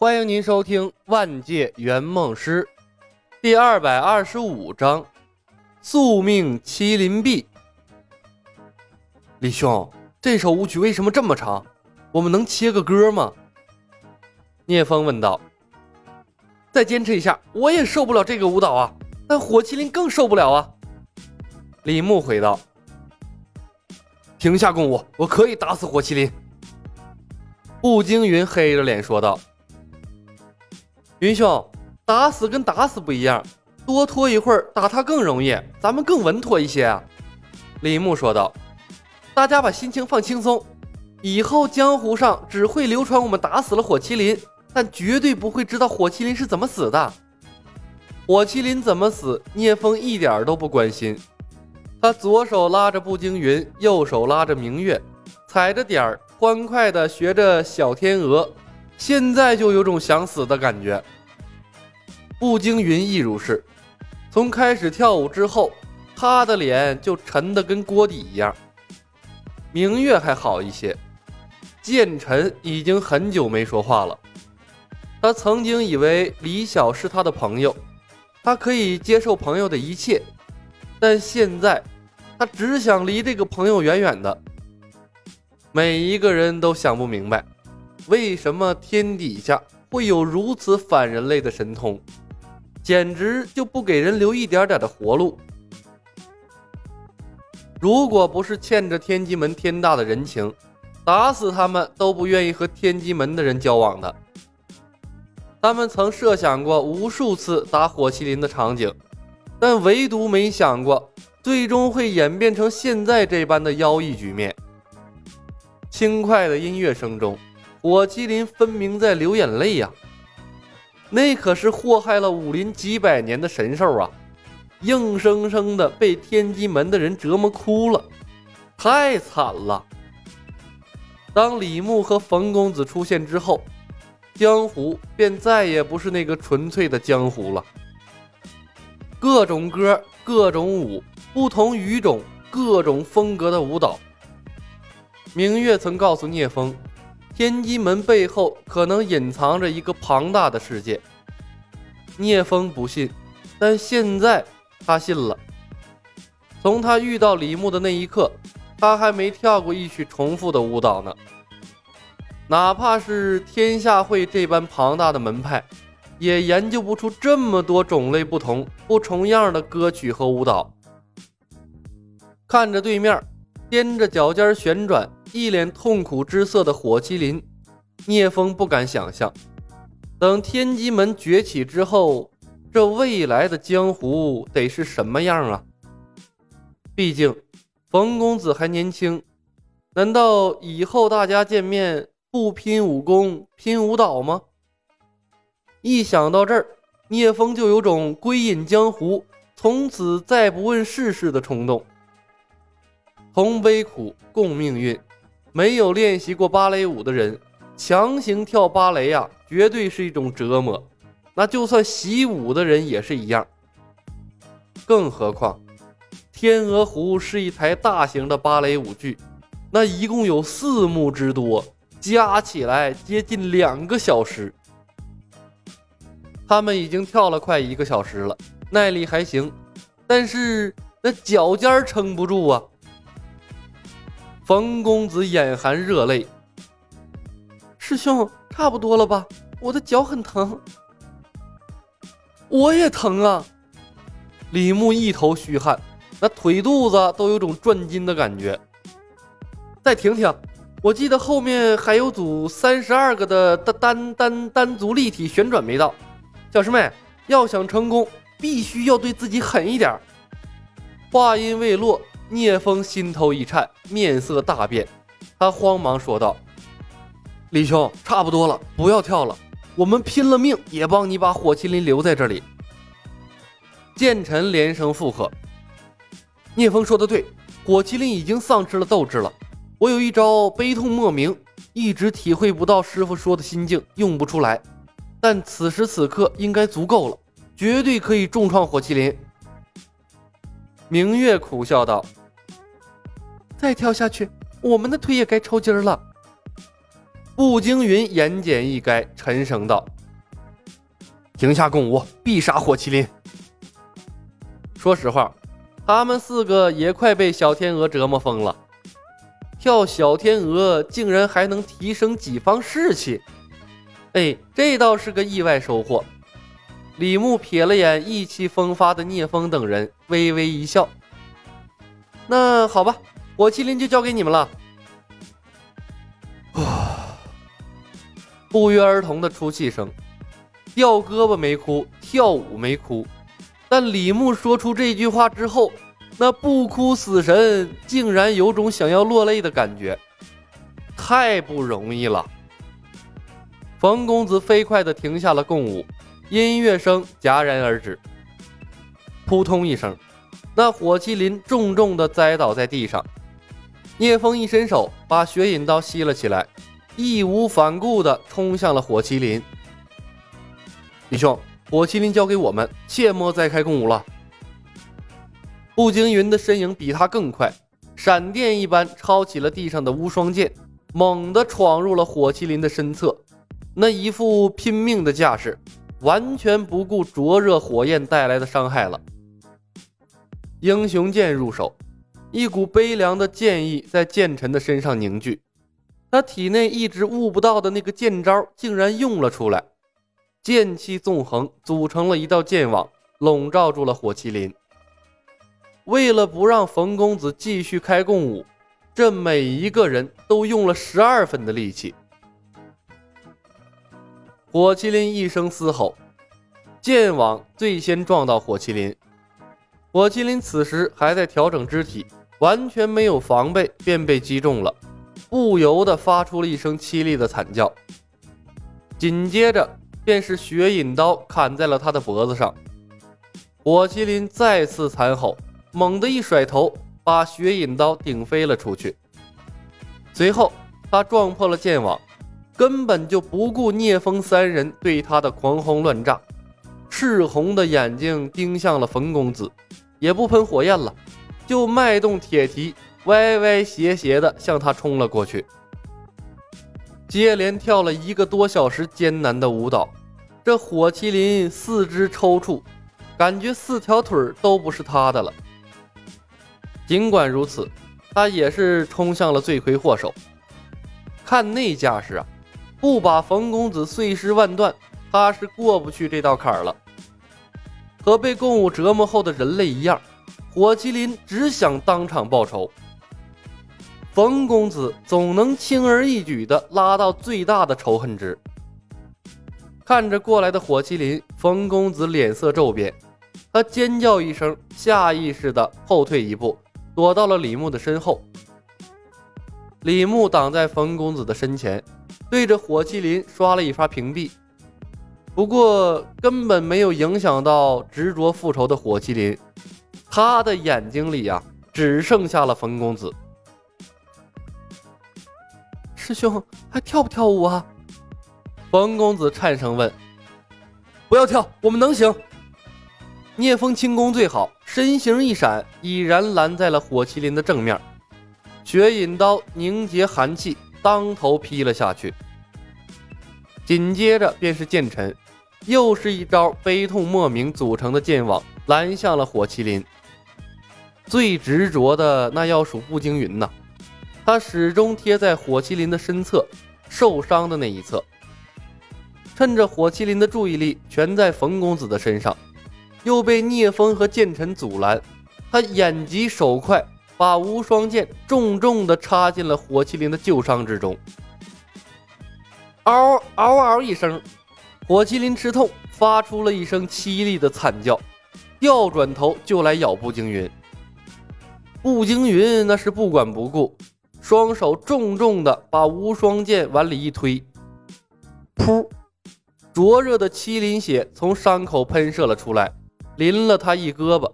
欢迎您收听《万界圆梦师》第二百二十五章《宿命麒麟臂》。李兄，这首舞曲为什么这么长？我们能切个歌吗？聂风问道。再坚持一下，我也受不了这个舞蹈啊！但火麒麟更受不了啊！李牧回道。停下共舞，我可以打死火麒麟。步惊云黑着脸说道。云兄，打死跟打死不一样，多拖一会儿打他更容易，咱们更稳妥一些啊。李牧说道：“大家把心情放轻松，以后江湖上只会流传我们打死了火麒麟，但绝对不会知道火麒麟是怎么死的。火麒麟怎么死，聂风一点都不关心。他左手拉着步惊云，右手拉着明月，踩着点儿，欢快地学着小天鹅。”现在就有种想死的感觉。步惊云亦如是，从开始跳舞之后，他的脸就沉得跟锅底一样。明月还好一些，剑尘已经很久没说话了。他曾经以为李晓是他的朋友，他可以接受朋友的一切，但现在他只想离这个朋友远远的。每一个人都想不明白。为什么天底下会有如此反人类的神通？简直就不给人留一点点的活路。如果不是欠着天机门天大的人情，打死他们都不愿意和天机门的人交往的。他们曾设想过无数次打火麒麟的场景，但唯独没想过最终会演变成现在这般的妖异局面。轻快的音乐声中。火麒麟分明在流眼泪呀，那可是祸害了武林几百年的神兽啊，硬生生的被天机门的人折磨哭了，太惨了。当李牧和冯公子出现之后，江湖便再也不是那个纯粹的江湖了。各种歌，各种舞，不同语种，各种风格的舞蹈。明月曾告诉聂风。天机门背后可能隐藏着一个庞大的世界。聂风不信，但现在他信了。从他遇到李牧的那一刻，他还没跳过一曲重复的舞蹈呢。哪怕是天下会这般庞大的门派，也研究不出这么多种类不同、不重样的歌曲和舞蹈。看着对面，踮着脚尖旋转。一脸痛苦之色的火麒麟，聂风不敢想象，等天机门崛起之后，这未来的江湖得是什么样啊？毕竟冯公子还年轻，难道以后大家见面不拼武功拼舞蹈吗？一想到这儿，聂风就有种归隐江湖，从此再不问世事的冲动。同悲苦，共命运。没有练习过芭蕾舞的人，强行跳芭蕾呀，绝对是一种折磨。那就算习武的人也是一样。更何况，天鹅湖是一台大型的芭蕾舞剧，那一共有四幕之多，加起来接近两个小时。他们已经跳了快一个小时了，耐力还行，但是那脚尖撑不住啊。冯公子眼含热泪，师兄差不多了吧？我的脚很疼，我也疼啊！李牧一头虚汗，那腿肚子都有种转筋的感觉。再停停，我记得后面还有组三十二个的单单单单足立体旋转没到。小师妹，要想成功，必须要对自己狠一点。话音未落。聂风心头一颤，面色大变，他慌忙说道：“李兄，差不多了，不要跳了，我们拼了命也帮你把火麒麟留在这里。”剑臣连声附和。聂风说的对，火麒麟已经丧失了斗志了。我有一招悲痛莫名，一直体会不到师傅说的心境，用不出来，但此时此刻应该足够了，绝对可以重创火麒麟。明月苦笑道。再跳下去，我们的腿也该抽筋了。步惊云言简意赅，沉声道：“停下共舞，必杀火麒麟。”说实话，他们四个也快被小天鹅折磨疯了。跳小天鹅竟然还能提升己方士气，哎，这倒是个意外收获。李牧瞥了眼意气风发的聂风等人，微微一笑：“那好吧，火麒麟就交给你们了。”啊不约而同的出气声，掉胳膊没哭，跳舞没哭，但李牧说出这句话之后，那不哭死神竟然有种想要落泪的感觉，太不容易了。冯公子飞快的停下了共舞，音乐声戛然而止，扑通一声，那火麒麟重重的栽倒在地上，聂风一伸手把雪引刀吸了起来。义无反顾地冲向了火麒麟。李兄，火麒麟交给我们，切莫再开空舞了。步惊云的身影比他更快，闪电一般抄起了地上的无双剑，猛地闯入了火麒麟的身侧，那一副拼命的架势，完全不顾灼热火焰带来的伤害了。英雄剑入手，一股悲凉的剑意在剑臣的身上凝聚。他体内一直悟不到的那个剑招，竟然用了出来，剑气纵横，组成了一道剑网，笼罩住了火麒麟。为了不让冯公子继续开共舞，这每一个人都用了十二分的力气。火麒麟一声嘶吼，剑网最先撞到火麒麟。火麒麟此时还在调整肢体，完全没有防备，便被击中了。不由得发出了一声凄厉的惨叫，紧接着便是血饮刀砍在了他的脖子上。火麒麟再次惨吼，猛地一甩头，把血饮刀顶飞了出去。随后，他撞破了剑网，根本就不顾聂风三人对他的狂轰乱炸，赤红的眼睛盯向了冯公子，也不喷火焰了，就迈动铁蹄。歪歪斜斜的向他冲了过去，接连跳了一个多小时艰难的舞蹈，这火麒麟四肢抽搐，感觉四条腿都不是他的了。尽管如此，他也是冲向了罪魁祸首。看那架势啊，不把冯公子碎尸万段，他是过不去这道坎儿了。和被共舞折磨后的人类一样，火麒麟只想当场报仇。冯公子总能轻而易举地拉到最大的仇恨值。看着过来的火麒麟，冯公子脸色骤变，他尖叫一声，下意识地后退一步，躲到了李牧的身后。李牧挡在冯公子的身前，对着火麒麟刷了一发屏蔽，不过根本没有影响到执着复仇的火麒麟，他的眼睛里呀，只剩下了冯公子。师兄还跳不跳舞啊？冯公子颤声问。不要跳，我们能行。聂风轻功最好，身形一闪，已然拦在了火麒麟的正面。雪引刀凝结寒气，当头劈了下去。紧接着便是剑尘，又是一招悲痛莫名组成的剑网，拦向了火麒麟。最执着的那要数步惊云呐。他始终贴在火麒麟的身侧，受伤的那一侧。趁着火麒麟的注意力全在冯公子的身上，又被聂风和剑尘阻拦，他眼疾手快，把无双剑重重地插进了火麒麟的旧伤之中。嗷嗷嗷一声，火麒麟吃痛，发出了一声凄厉的惨叫，调转头就来咬步惊云。步惊云那是不管不顾。双手重重的把无双剑往里一推，噗！灼热的麒麟血从伤口喷射了出来，淋了他一胳膊，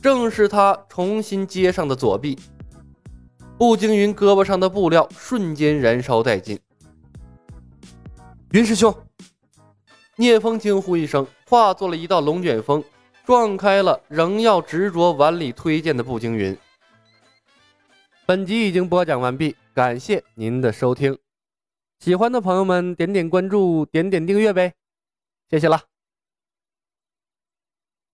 正是他重新接上的左臂。步惊云胳膊上的布料瞬间燃烧殆尽。云师兄，聂风惊呼一声，化作了一道龙卷风，撞开了仍要执着碗里推荐的步惊云。本集已经播讲完毕，感谢您的收听。喜欢的朋友们点点关注，点点订阅呗，谢谢了。